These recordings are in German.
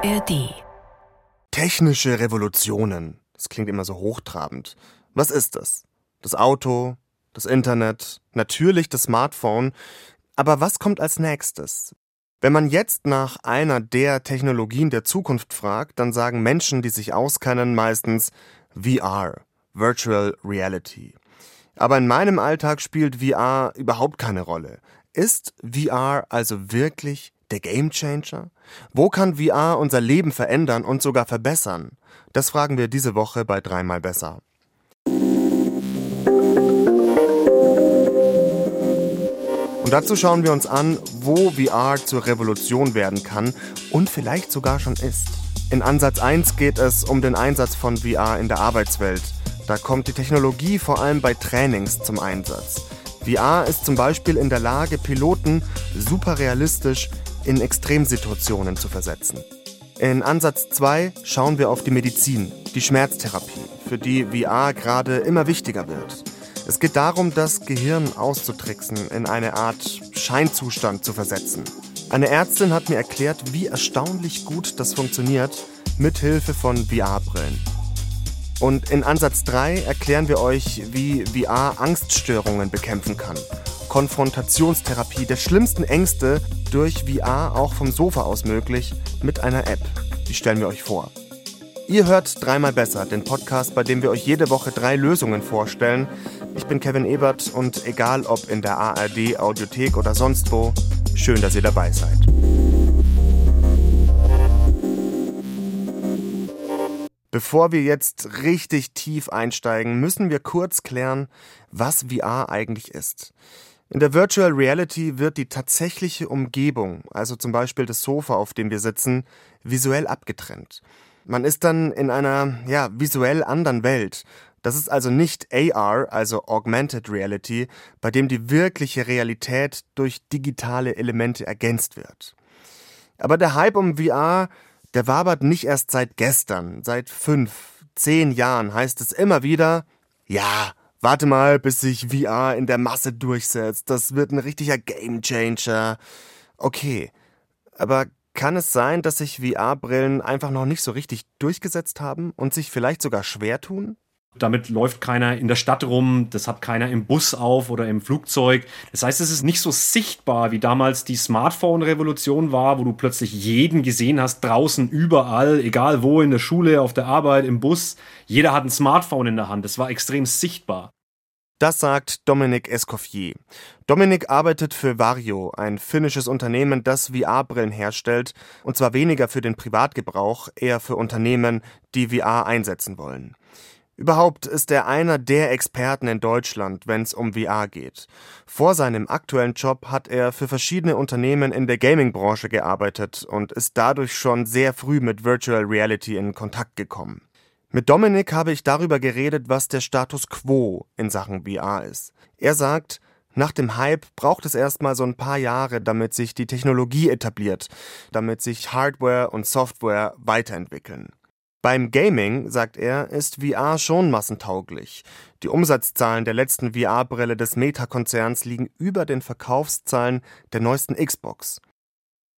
ARD. Technische Revolutionen. Das klingt immer so hochtrabend. Was ist das? Das Auto, das Internet, natürlich das Smartphone. Aber was kommt als nächstes? Wenn man jetzt nach einer der Technologien der Zukunft fragt, dann sagen Menschen, die sich auskennen, meistens VR, Virtual Reality. Aber in meinem Alltag spielt VR überhaupt keine Rolle. Ist VR also wirklich der Gamechanger? Wo kann VR unser Leben verändern und sogar verbessern? Das fragen wir diese Woche bei dreimal besser. Und dazu schauen wir uns an, wo VR zur Revolution werden kann und vielleicht sogar schon ist. In Ansatz 1 geht es um den Einsatz von VR in der Arbeitswelt. Da kommt die Technologie vor allem bei Trainings zum Einsatz. VR ist zum Beispiel in der Lage, Piloten super realistisch in Extremsituationen zu versetzen. In Ansatz 2 schauen wir auf die Medizin, die Schmerztherapie, für die VR gerade immer wichtiger wird. Es geht darum, das Gehirn auszutricksen, in eine Art Scheinzustand zu versetzen. Eine Ärztin hat mir erklärt, wie erstaunlich gut das funktioniert mit Hilfe von VR-Brillen. Und in Ansatz 3 erklären wir euch, wie VR Angststörungen bekämpfen kann. Konfrontationstherapie der schlimmsten Ängste durch VR auch vom Sofa aus möglich mit einer App. Die stellen wir euch vor. Ihr hört dreimal besser, den Podcast, bei dem wir euch jede Woche drei Lösungen vorstellen. Ich bin Kevin Ebert und egal ob in der ARD, Audiothek oder sonst wo, schön, dass ihr dabei seid. Bevor wir jetzt richtig tief einsteigen, müssen wir kurz klären, was VR eigentlich ist. In der Virtual Reality wird die tatsächliche Umgebung, also zum Beispiel das Sofa, auf dem wir sitzen, visuell abgetrennt. Man ist dann in einer, ja, visuell anderen Welt. Das ist also nicht AR, also Augmented Reality, bei dem die wirkliche Realität durch digitale Elemente ergänzt wird. Aber der Hype um VR, der wabert nicht erst seit gestern, seit fünf, zehn Jahren heißt es immer wieder, ja, warte mal, bis sich VR in der Masse durchsetzt, das wird ein richtiger Gamechanger. Okay, aber kann es sein, dass sich VR-Brillen einfach noch nicht so richtig durchgesetzt haben und sich vielleicht sogar schwer tun? Damit läuft keiner in der Stadt rum, das hat keiner im Bus auf oder im Flugzeug. Das heißt, es ist nicht so sichtbar, wie damals die Smartphone-Revolution war, wo du plötzlich jeden gesehen hast, draußen, überall, egal wo, in der Schule, auf der Arbeit, im Bus. Jeder hat ein Smartphone in der Hand. Das war extrem sichtbar. Das sagt Dominik Escoffier. Dominik arbeitet für Vario, ein finnisches Unternehmen, das VR-Brillen herstellt, und zwar weniger für den Privatgebrauch, eher für Unternehmen, die VR einsetzen wollen. Überhaupt ist er einer der Experten in Deutschland, wenn es um VR geht. Vor seinem aktuellen Job hat er für verschiedene Unternehmen in der Gaming-Branche gearbeitet und ist dadurch schon sehr früh mit Virtual Reality in Kontakt gekommen. Mit Dominik habe ich darüber geredet, was der Status quo in Sachen VR ist. Er sagt, nach dem Hype braucht es erstmal so ein paar Jahre, damit sich die Technologie etabliert, damit sich Hardware und Software weiterentwickeln. Beim Gaming, sagt er, ist VR schon massentauglich. Die Umsatzzahlen der letzten VR-Brille des Meta-Konzerns liegen über den Verkaufszahlen der neuesten Xbox.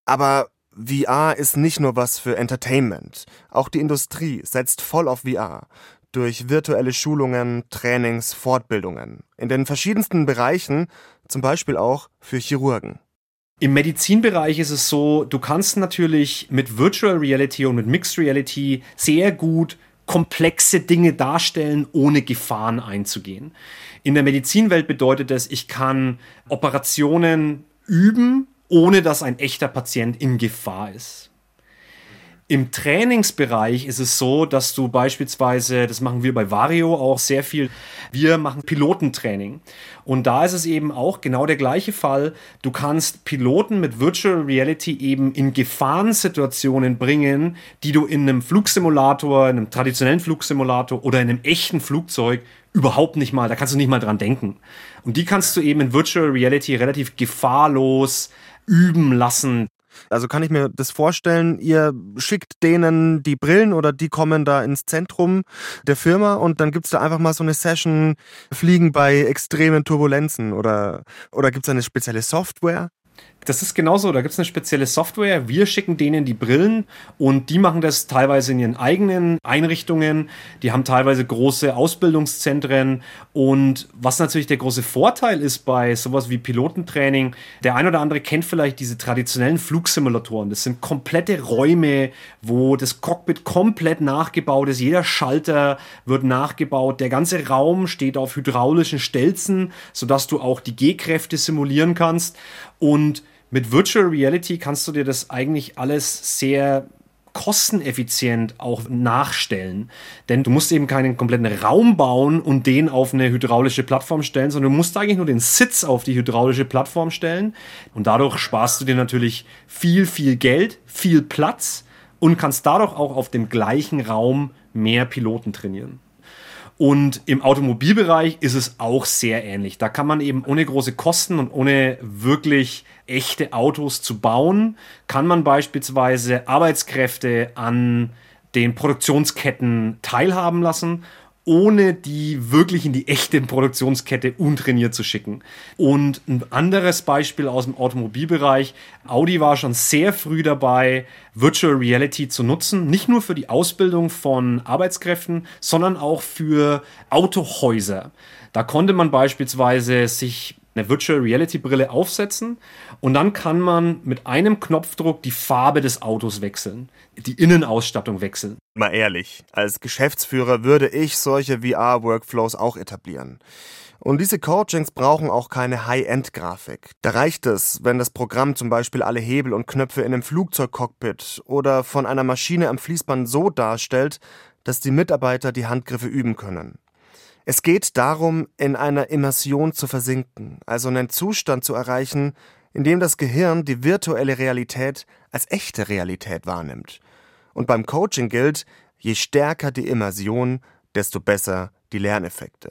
Aber VR ist nicht nur was für Entertainment. Auch die Industrie setzt voll auf VR. Durch virtuelle Schulungen, Trainings, Fortbildungen. In den verschiedensten Bereichen, zum Beispiel auch für Chirurgen. Im Medizinbereich ist es so, du kannst natürlich mit Virtual Reality und mit Mixed Reality sehr gut komplexe Dinge darstellen, ohne Gefahren einzugehen. In der Medizinwelt bedeutet es, ich kann Operationen üben, ohne dass ein echter Patient in Gefahr ist. Im Trainingsbereich ist es so, dass du beispielsweise, das machen wir bei Vario auch sehr viel, wir machen Pilotentraining. Und da ist es eben auch genau der gleiche Fall. Du kannst Piloten mit Virtual Reality eben in Gefahrensituationen bringen, die du in einem Flugsimulator, in einem traditionellen Flugsimulator oder in einem echten Flugzeug überhaupt nicht mal, da kannst du nicht mal dran denken. Und die kannst du eben in Virtual Reality relativ gefahrlos üben lassen. Also kann ich mir das vorstellen, ihr schickt denen die Brillen oder die kommen da ins Zentrum der Firma und dann gibt es da einfach mal so eine Session, fliegen bei extremen Turbulenzen oder, oder gibt es eine spezielle Software? Das ist genauso. Da gibt es eine spezielle Software. Wir schicken denen die Brillen und die machen das teilweise in ihren eigenen Einrichtungen. Die haben teilweise große Ausbildungszentren. Und was natürlich der große Vorteil ist bei sowas wie Pilotentraining, der ein oder andere kennt vielleicht diese traditionellen Flugsimulatoren. Das sind komplette Räume, wo das Cockpit komplett nachgebaut ist. Jeder Schalter wird nachgebaut. Der ganze Raum steht auf hydraulischen Stelzen, sodass du auch die G-Kräfte simulieren kannst. Und mit Virtual Reality kannst du dir das eigentlich alles sehr kosteneffizient auch nachstellen. Denn du musst eben keinen kompletten Raum bauen und den auf eine hydraulische Plattform stellen, sondern du musst eigentlich nur den Sitz auf die hydraulische Plattform stellen. Und dadurch sparst du dir natürlich viel, viel Geld, viel Platz und kannst dadurch auch auf dem gleichen Raum mehr Piloten trainieren. Und im Automobilbereich ist es auch sehr ähnlich. Da kann man eben ohne große Kosten und ohne wirklich echte Autos zu bauen, kann man beispielsweise Arbeitskräfte an den Produktionsketten teilhaben lassen ohne die wirklich in die echte Produktionskette untrainiert zu schicken. Und ein anderes Beispiel aus dem Automobilbereich. Audi war schon sehr früh dabei, Virtual Reality zu nutzen. Nicht nur für die Ausbildung von Arbeitskräften, sondern auch für Autohäuser. Da konnte man beispielsweise sich eine Virtual Reality Brille aufsetzen und dann kann man mit einem Knopfdruck die Farbe des Autos wechseln, die Innenausstattung wechseln. Mal ehrlich, als Geschäftsführer würde ich solche VR-Workflows auch etablieren. Und diese Coachings brauchen auch keine High-End-Grafik. Da reicht es, wenn das Programm zum Beispiel alle Hebel und Knöpfe in einem Flugzeugcockpit oder von einer Maschine am Fließband so darstellt, dass die Mitarbeiter die Handgriffe üben können. Es geht darum, in einer Immersion zu versinken, also einen Zustand zu erreichen, in dem das Gehirn die virtuelle Realität als echte Realität wahrnimmt. Und beim Coaching gilt, je stärker die Immersion, desto besser die Lerneffekte.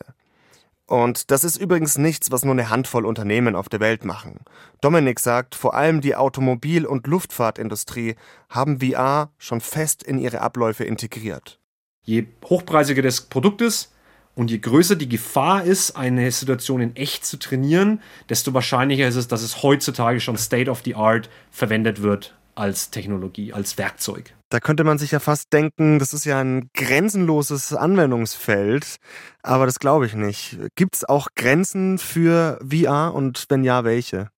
Und das ist übrigens nichts, was nur eine Handvoll Unternehmen auf der Welt machen. Dominik sagt, vor allem die Automobil- und Luftfahrtindustrie haben VR schon fest in ihre Abläufe integriert. Je hochpreisiger das Produkt ist, und je größer die Gefahr ist, eine Situation in echt zu trainieren, desto wahrscheinlicher ist es, dass es heutzutage schon State of the Art verwendet wird als Technologie, als Werkzeug. Da könnte man sich ja fast denken, das ist ja ein grenzenloses Anwendungsfeld, aber das glaube ich nicht. Gibt es auch Grenzen für VR und wenn ja, welche?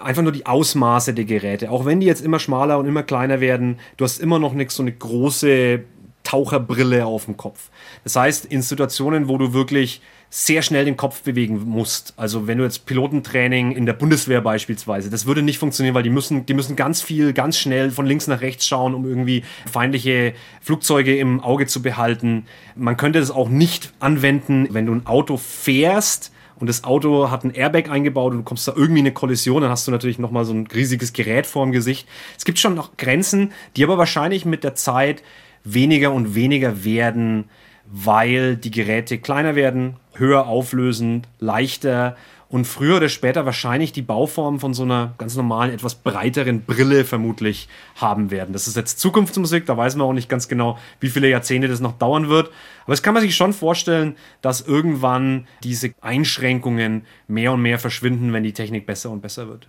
einfach nur die Ausmaße der Geräte. Auch wenn die jetzt immer schmaler und immer kleiner werden, du hast immer noch nicht so eine große Taucherbrille auf dem Kopf. Das heißt, in Situationen, wo du wirklich sehr schnell den Kopf bewegen musst. Also wenn du jetzt Pilotentraining in der Bundeswehr beispielsweise, das würde nicht funktionieren, weil die müssen, die müssen ganz viel, ganz schnell von links nach rechts schauen, um irgendwie feindliche Flugzeuge im Auge zu behalten. Man könnte das auch nicht anwenden, wenn du ein Auto fährst und das Auto hat ein Airbag eingebaut und du kommst da irgendwie in eine Kollision, dann hast du natürlich nochmal so ein riesiges Gerät vorm Gesicht. Es gibt schon noch Grenzen, die aber wahrscheinlich mit der Zeit weniger und weniger werden, weil die Geräte kleiner werden, höher auflösend, leichter und früher oder später wahrscheinlich die Bauform von so einer ganz normalen, etwas breiteren Brille vermutlich haben werden. Das ist jetzt Zukunftsmusik, da weiß man auch nicht ganz genau, wie viele Jahrzehnte das noch dauern wird. Aber es kann man sich schon vorstellen, dass irgendwann diese Einschränkungen mehr und mehr verschwinden, wenn die Technik besser und besser wird.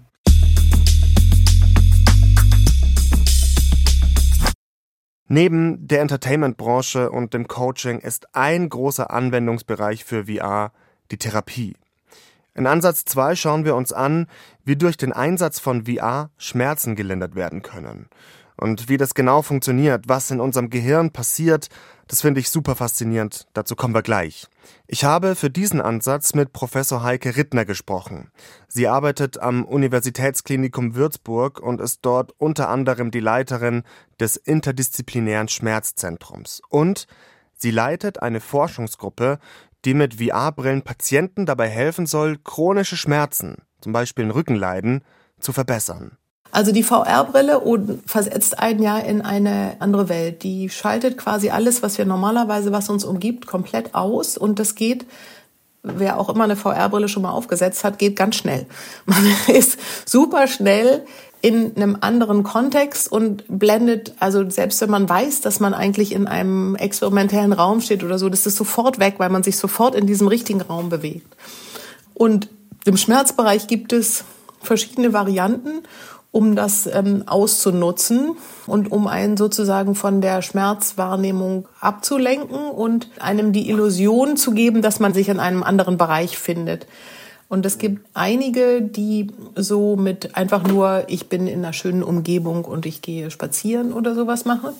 Neben der Entertainment-Branche und dem Coaching ist ein großer Anwendungsbereich für VR die Therapie. In Ansatz 2 schauen wir uns an, wie durch den Einsatz von VR Schmerzen gelindert werden können. Und wie das genau funktioniert, was in unserem Gehirn passiert, das finde ich super faszinierend. Dazu kommen wir gleich. Ich habe für diesen Ansatz mit Professor Heike Rittner gesprochen. Sie arbeitet am Universitätsklinikum Würzburg und ist dort unter anderem die Leiterin des interdisziplinären Schmerzzentrums. Und sie leitet eine Forschungsgruppe, die mit VR-Brillen Patienten dabei helfen soll, chronische Schmerzen, zum Beispiel ein Rückenleiden, zu verbessern. Also die VR-Brille versetzt ein Jahr in eine andere Welt. Die schaltet quasi alles, was wir normalerweise, was uns umgibt, komplett aus. Und das geht, wer auch immer eine VR-Brille schon mal aufgesetzt hat, geht ganz schnell. Man ist super schnell in einem anderen Kontext und blendet, also selbst wenn man weiß, dass man eigentlich in einem experimentellen Raum steht oder so, das ist sofort weg, weil man sich sofort in diesem richtigen Raum bewegt. Und im Schmerzbereich gibt es verschiedene Varianten, um das ähm, auszunutzen und um einen sozusagen von der Schmerzwahrnehmung abzulenken und einem die Illusion zu geben, dass man sich in einem anderen Bereich findet. Und es gibt einige, die so mit einfach nur, ich bin in einer schönen Umgebung und ich gehe spazieren oder sowas machen.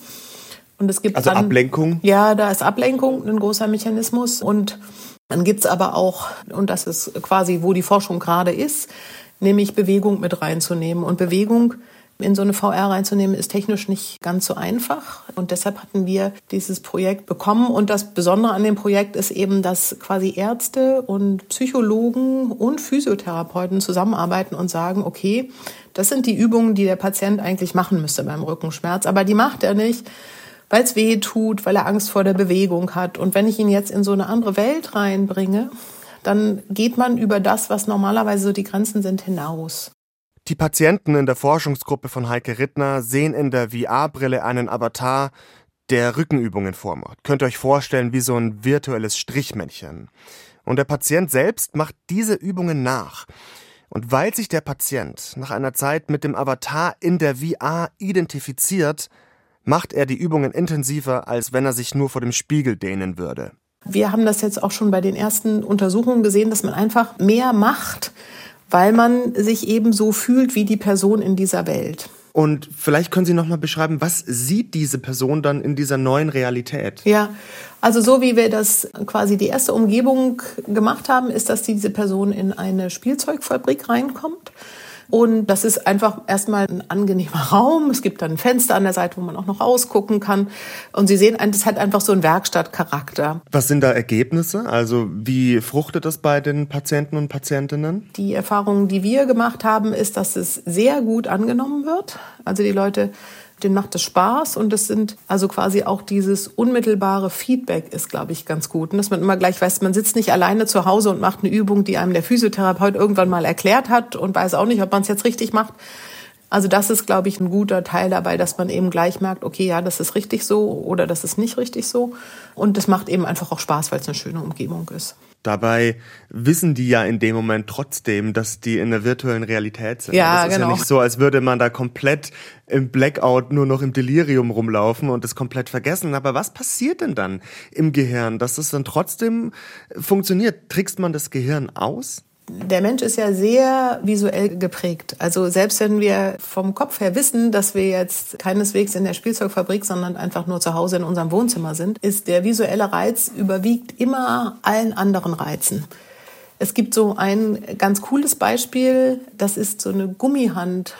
Und es gibt also dann, Ablenkung? Ja, da ist Ablenkung ein großer Mechanismus. Und dann gibt's aber auch, und das ist quasi, wo die Forschung gerade ist, nämlich Bewegung mit reinzunehmen. Und Bewegung in so eine VR reinzunehmen, ist technisch nicht ganz so einfach. Und deshalb hatten wir dieses Projekt bekommen. Und das Besondere an dem Projekt ist eben, dass quasi Ärzte und Psychologen und Physiotherapeuten zusammenarbeiten und sagen, okay, das sind die Übungen, die der Patient eigentlich machen müsste beim Rückenschmerz. Aber die macht er nicht, weil es weh tut, weil er Angst vor der Bewegung hat. Und wenn ich ihn jetzt in so eine andere Welt reinbringe, dann geht man über das, was normalerweise so die Grenzen sind, hinaus. Die Patienten in der Forschungsgruppe von Heike Rittner sehen in der VR-Brille einen Avatar, der Rückenübungen vormacht. Könnt ihr euch vorstellen wie so ein virtuelles Strichmännchen. Und der Patient selbst macht diese Übungen nach. Und weil sich der Patient nach einer Zeit mit dem Avatar in der VR identifiziert, macht er die Übungen intensiver, als wenn er sich nur vor dem Spiegel dehnen würde. Wir haben das jetzt auch schon bei den ersten Untersuchungen gesehen, dass man einfach mehr macht, weil man sich eben so fühlt wie die Person in dieser Welt. Und vielleicht können Sie noch mal beschreiben, was sieht diese Person dann in dieser neuen Realität? Ja, also so wie wir das quasi die erste Umgebung gemacht haben, ist, dass diese Person in eine Spielzeugfabrik reinkommt und das ist einfach erstmal ein angenehmer Raum. Es gibt dann ein Fenster an der Seite, wo man auch noch rausgucken kann. Und Sie sehen, das hat einfach so einen Werkstattcharakter. Was sind da Ergebnisse? Also wie fruchtet das bei den Patienten und Patientinnen? Die Erfahrung, die wir gemacht haben, ist, dass es sehr gut angenommen wird. Also die Leute denen macht es Spaß und es sind also quasi auch dieses unmittelbare Feedback ist, glaube ich, ganz gut. Und dass man immer gleich weiß, man sitzt nicht alleine zu Hause und macht eine Übung, die einem der Physiotherapeut irgendwann mal erklärt hat und weiß auch nicht, ob man es jetzt richtig macht. Also das ist, glaube ich, ein guter Teil dabei, dass man eben gleich merkt, okay, ja, das ist richtig so oder das ist nicht richtig so. Und das macht eben einfach auch Spaß, weil es eine schöne Umgebung ist. Dabei wissen die ja in dem Moment trotzdem, dass die in der virtuellen Realität sind. Ja, das ist genau. ja nicht so, als würde man da komplett im Blackout nur noch im Delirium rumlaufen und es komplett vergessen. Aber was passiert denn dann im Gehirn, dass es dann trotzdem funktioniert? Trickst man das Gehirn aus? Der Mensch ist ja sehr visuell geprägt. Also selbst wenn wir vom Kopf her wissen, dass wir jetzt keineswegs in der Spielzeugfabrik, sondern einfach nur zu Hause in unserem Wohnzimmer sind, ist der visuelle Reiz überwiegt immer allen anderen Reizen. Es gibt so ein ganz cooles Beispiel, das ist so eine Gummihand.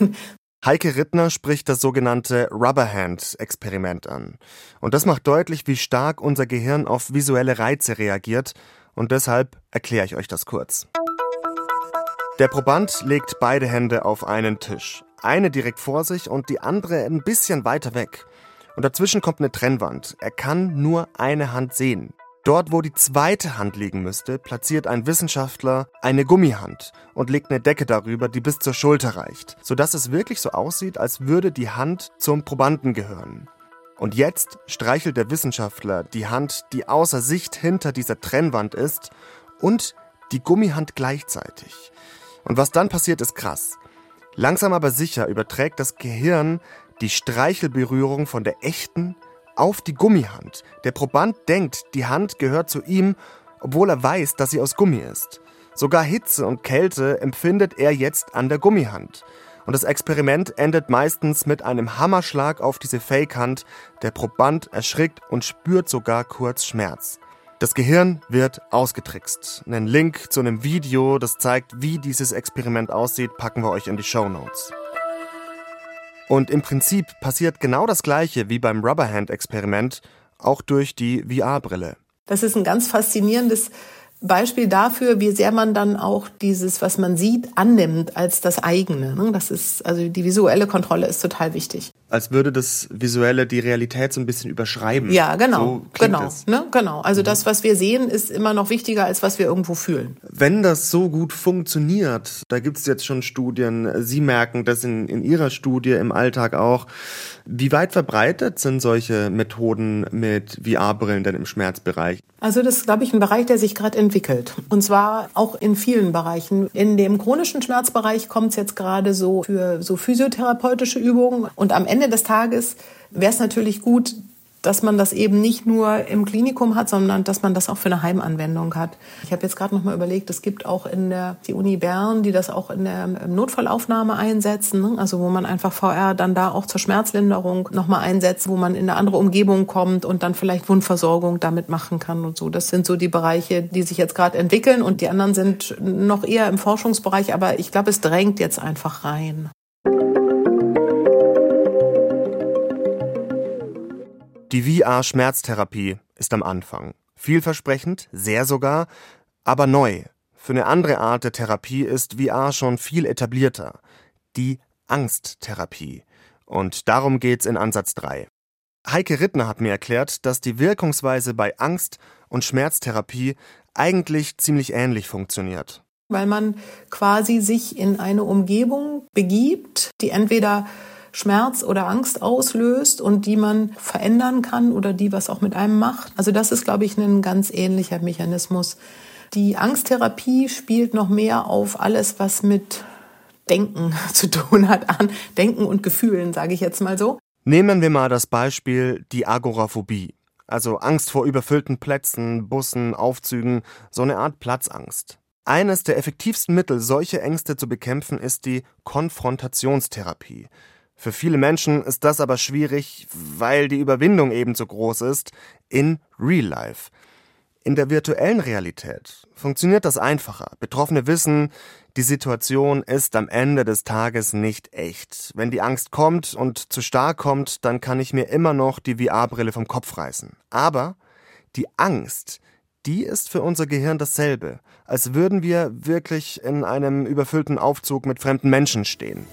Heike Rittner spricht das sogenannte Rubberhand-Experiment an. Und das macht deutlich, wie stark unser Gehirn auf visuelle Reize reagiert und deshalb erkläre ich euch das kurz. Der Proband legt beide Hände auf einen Tisch. Eine direkt vor sich und die andere ein bisschen weiter weg. Und dazwischen kommt eine Trennwand. Er kann nur eine Hand sehen. Dort, wo die zweite Hand liegen müsste, platziert ein Wissenschaftler eine Gummihand und legt eine Decke darüber, die bis zur Schulter reicht, sodass es wirklich so aussieht, als würde die Hand zum Probanden gehören. Und jetzt streichelt der Wissenschaftler die Hand, die außer Sicht hinter dieser Trennwand ist, und die Gummihand gleichzeitig. Und was dann passiert, ist krass. Langsam aber sicher überträgt das Gehirn die Streichelberührung von der echten auf die Gummihand. Der Proband denkt, die Hand gehört zu ihm, obwohl er weiß, dass sie aus Gummi ist. Sogar Hitze und Kälte empfindet er jetzt an der Gummihand. Und das Experiment endet meistens mit einem Hammerschlag auf diese Fake-Hand. Der Proband erschrickt und spürt sogar kurz Schmerz. Das Gehirn wird ausgetrickst. Einen Link zu einem Video, das zeigt, wie dieses Experiment aussieht, packen wir euch in die Show Notes. Und im Prinzip passiert genau das gleiche wie beim Rubberhand-Experiment, auch durch die VR-Brille. Das ist ein ganz faszinierendes Beispiel dafür, wie sehr man dann auch dieses, was man sieht, annimmt als das eigene. Ne? Das ist, also die visuelle Kontrolle ist total wichtig. Als würde das Visuelle die Realität so ein bisschen überschreiben. Ja, genau. So genau, ne? genau. Also mhm. das, was wir sehen, ist immer noch wichtiger, als was wir irgendwo fühlen. Wenn das so gut funktioniert, da gibt es jetzt schon Studien, Sie merken das in, in Ihrer Studie im Alltag auch. Wie weit verbreitet sind solche Methoden mit VR-Brillen denn im Schmerzbereich? Also das ist, glaube ich, ein Bereich, der sich gerade entwickelt. Und zwar auch in vielen Bereichen. In dem chronischen Schmerzbereich kommt es jetzt gerade so für so physiotherapeutische Übungen. Und am Ende des Tages wäre es natürlich gut, dass man das eben nicht nur im Klinikum hat, sondern dass man das auch für eine Heimanwendung hat. Ich habe jetzt gerade noch mal überlegt, es gibt auch in der die Uni Bern, die das auch in der Notfallaufnahme einsetzen, ne? also wo man einfach VR dann da auch zur Schmerzlinderung noch mal einsetzt, wo man in eine andere Umgebung kommt und dann vielleicht Wundversorgung damit machen kann und so. Das sind so die Bereiche, die sich jetzt gerade entwickeln und die anderen sind noch eher im Forschungsbereich, aber ich glaube, es drängt jetzt einfach rein. Die VR-Schmerztherapie ist am Anfang. Vielversprechend, sehr sogar, aber neu. Für eine andere Art der Therapie ist VR schon viel etablierter. Die Angsttherapie. Und darum geht's in Ansatz 3. Heike Rittner hat mir erklärt, dass die Wirkungsweise bei Angst- und Schmerztherapie eigentlich ziemlich ähnlich funktioniert. Weil man quasi sich in eine Umgebung begibt, die entweder Schmerz oder Angst auslöst und die man verändern kann oder die was auch mit einem macht. Also das ist, glaube ich, ein ganz ähnlicher Mechanismus. Die Angsttherapie spielt noch mehr auf alles, was mit Denken zu tun hat, an Denken und Gefühlen, sage ich jetzt mal so. Nehmen wir mal das Beispiel die Agoraphobie, also Angst vor überfüllten Plätzen, Bussen, Aufzügen, so eine Art Platzangst. Eines der effektivsten Mittel, solche Ängste zu bekämpfen, ist die Konfrontationstherapie. Für viele Menschen ist das aber schwierig, weil die Überwindung ebenso groß ist in Real Life. In der virtuellen Realität funktioniert das einfacher. Betroffene wissen, die Situation ist am Ende des Tages nicht echt. Wenn die Angst kommt und zu stark kommt, dann kann ich mir immer noch die VR-Brille vom Kopf reißen. Aber die Angst, die ist für unser Gehirn dasselbe, als würden wir wirklich in einem überfüllten Aufzug mit fremden Menschen stehen.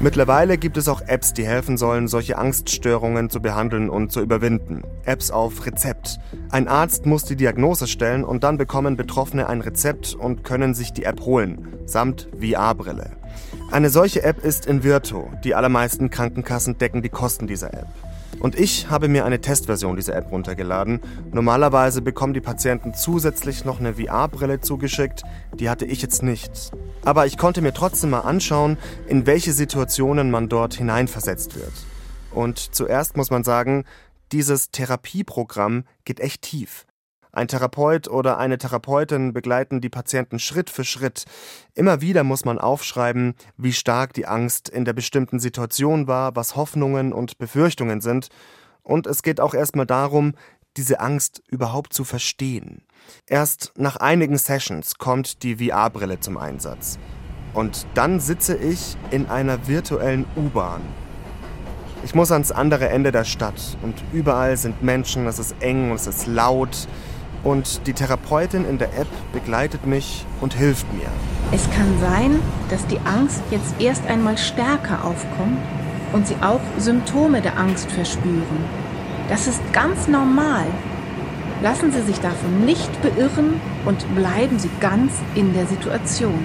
Mittlerweile gibt es auch Apps, die helfen sollen, solche Angststörungen zu behandeln und zu überwinden. Apps auf Rezept. Ein Arzt muss die Diagnose stellen und dann bekommen Betroffene ein Rezept und können sich die App holen, samt VR-Brille. Eine solche App ist Invirto. Die allermeisten Krankenkassen decken die Kosten dieser App. Und ich habe mir eine Testversion dieser App runtergeladen. Normalerweise bekommen die Patienten zusätzlich noch eine VR-Brille zugeschickt. Die hatte ich jetzt nicht. Aber ich konnte mir trotzdem mal anschauen, in welche Situationen man dort hineinversetzt wird. Und zuerst muss man sagen, dieses Therapieprogramm geht echt tief. Ein Therapeut oder eine Therapeutin begleiten die Patienten Schritt für Schritt. Immer wieder muss man aufschreiben, wie stark die Angst in der bestimmten Situation war, was Hoffnungen und Befürchtungen sind. Und es geht auch erstmal darum, diese Angst überhaupt zu verstehen. Erst nach einigen Sessions kommt die VR-Brille zum Einsatz. Und dann sitze ich in einer virtuellen U-Bahn. Ich muss ans andere Ende der Stadt und überall sind Menschen, es ist eng und es ist laut und die Therapeutin in der App begleitet mich und hilft mir. Es kann sein, dass die Angst jetzt erst einmal stärker aufkommt und Sie auch Symptome der Angst verspüren. Das ist ganz normal. Lassen Sie sich davon nicht beirren und bleiben Sie ganz in der Situation.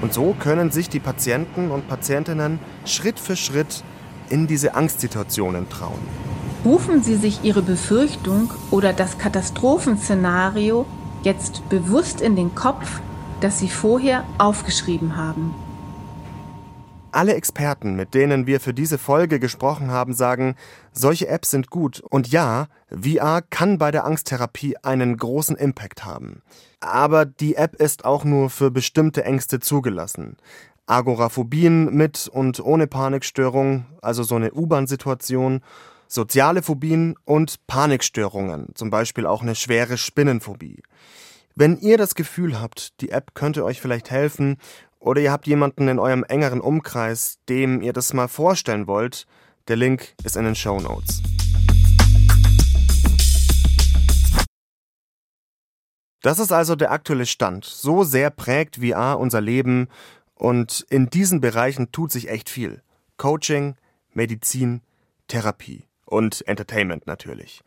Und so können sich die Patienten und Patientinnen Schritt für Schritt in diese Angstsituationen trauen. Rufen Sie sich Ihre Befürchtung oder das Katastrophenszenario jetzt bewusst in den Kopf, das Sie vorher aufgeschrieben haben. Alle Experten, mit denen wir für diese Folge gesprochen haben, sagen, solche Apps sind gut und ja, VR kann bei der Angsttherapie einen großen Impact haben. Aber die App ist auch nur für bestimmte Ängste zugelassen. Agoraphobien mit und ohne Panikstörung, also so eine U-Bahn-Situation soziale Phobien und Panikstörungen, zum Beispiel auch eine schwere Spinnenphobie. Wenn ihr das Gefühl habt, die App könnte euch vielleicht helfen oder ihr habt jemanden in eurem engeren Umkreis, dem ihr das mal vorstellen wollt, der Link ist in den Show Notes. Das ist also der aktuelle Stand. So sehr prägt VR unser Leben und in diesen Bereichen tut sich echt viel. Coaching, Medizin, Therapie und Entertainment natürlich.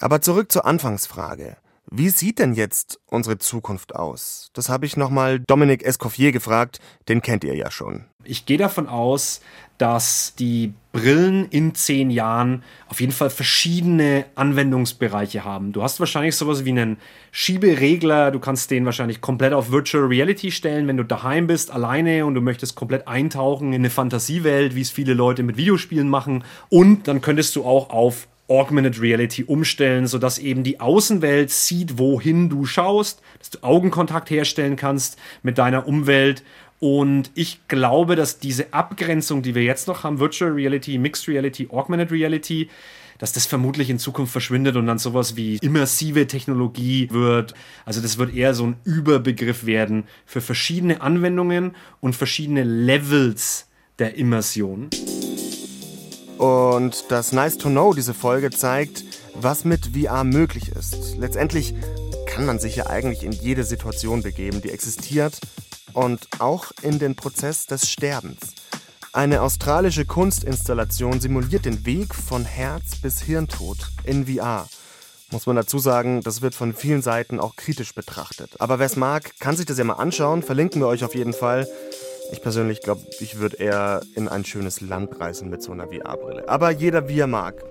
Aber zurück zur Anfangsfrage. Wie sieht denn jetzt unsere Zukunft aus? Das habe ich nochmal Dominik Escoffier gefragt, den kennt ihr ja schon. Ich gehe davon aus, dass die Brillen in zehn Jahren auf jeden Fall verschiedene Anwendungsbereiche haben. Du hast wahrscheinlich sowas wie einen Schieberegler, du kannst den wahrscheinlich komplett auf Virtual Reality stellen, wenn du daheim bist, alleine und du möchtest komplett eintauchen in eine Fantasiewelt, wie es viele Leute mit Videospielen machen. Und dann könntest du auch auf Augmented Reality umstellen, sodass eben die Außenwelt sieht, wohin du schaust, dass du Augenkontakt herstellen kannst mit deiner Umwelt. Und ich glaube, dass diese Abgrenzung, die wir jetzt noch haben, Virtual Reality, Mixed Reality, Augmented Reality, dass das vermutlich in Zukunft verschwindet und dann sowas wie immersive Technologie wird. Also das wird eher so ein Überbegriff werden für verschiedene Anwendungen und verschiedene Levels der Immersion. Und das Nice to Know, diese Folge, zeigt, was mit VR möglich ist. Letztendlich kann man sich ja eigentlich in jede Situation begeben, die existiert und auch in den Prozess des Sterbens. Eine australische Kunstinstallation simuliert den Weg von Herz bis Hirntod in VR. Muss man dazu sagen, das wird von vielen Seiten auch kritisch betrachtet. Aber wer es mag, kann sich das ja mal anschauen, verlinken wir euch auf jeden Fall. Ich persönlich glaube, ich würde eher in ein schönes Land reisen mit so einer VR-Brille. Aber jeder wie er mag.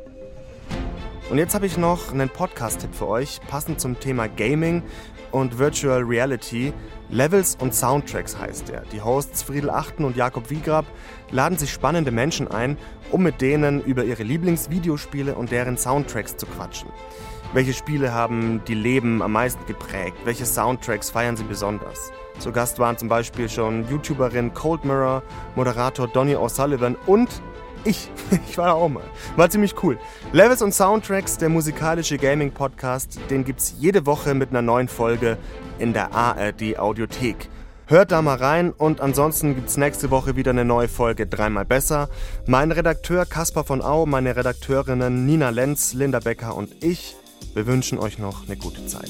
Und jetzt habe ich noch einen Podcast-Tipp für euch, passend zum Thema Gaming und Virtual Reality. Levels und Soundtracks heißt er. Die Hosts Friedel Achten und Jakob Wiegrab laden sich spannende Menschen ein, um mit denen über ihre Lieblingsvideospiele und deren Soundtracks zu quatschen. Welche Spiele haben die Leben am meisten geprägt? Welche Soundtracks feiern sie besonders? Zu Gast waren zum Beispiel schon YouTuberin Cold Mirror, Moderator Donny O'Sullivan und ich. Ich war da auch mal. War ziemlich cool. Levels und Soundtracks, der musikalische Gaming-Podcast, den gibt's jede Woche mit einer neuen Folge in der ARD Audiothek. Hört da mal rein und ansonsten gibt's nächste Woche wieder eine neue Folge dreimal besser. Mein Redakteur Caspar von Au, meine Redakteurinnen Nina Lenz, Linda Becker und ich wir wünschen euch noch eine gute Zeit.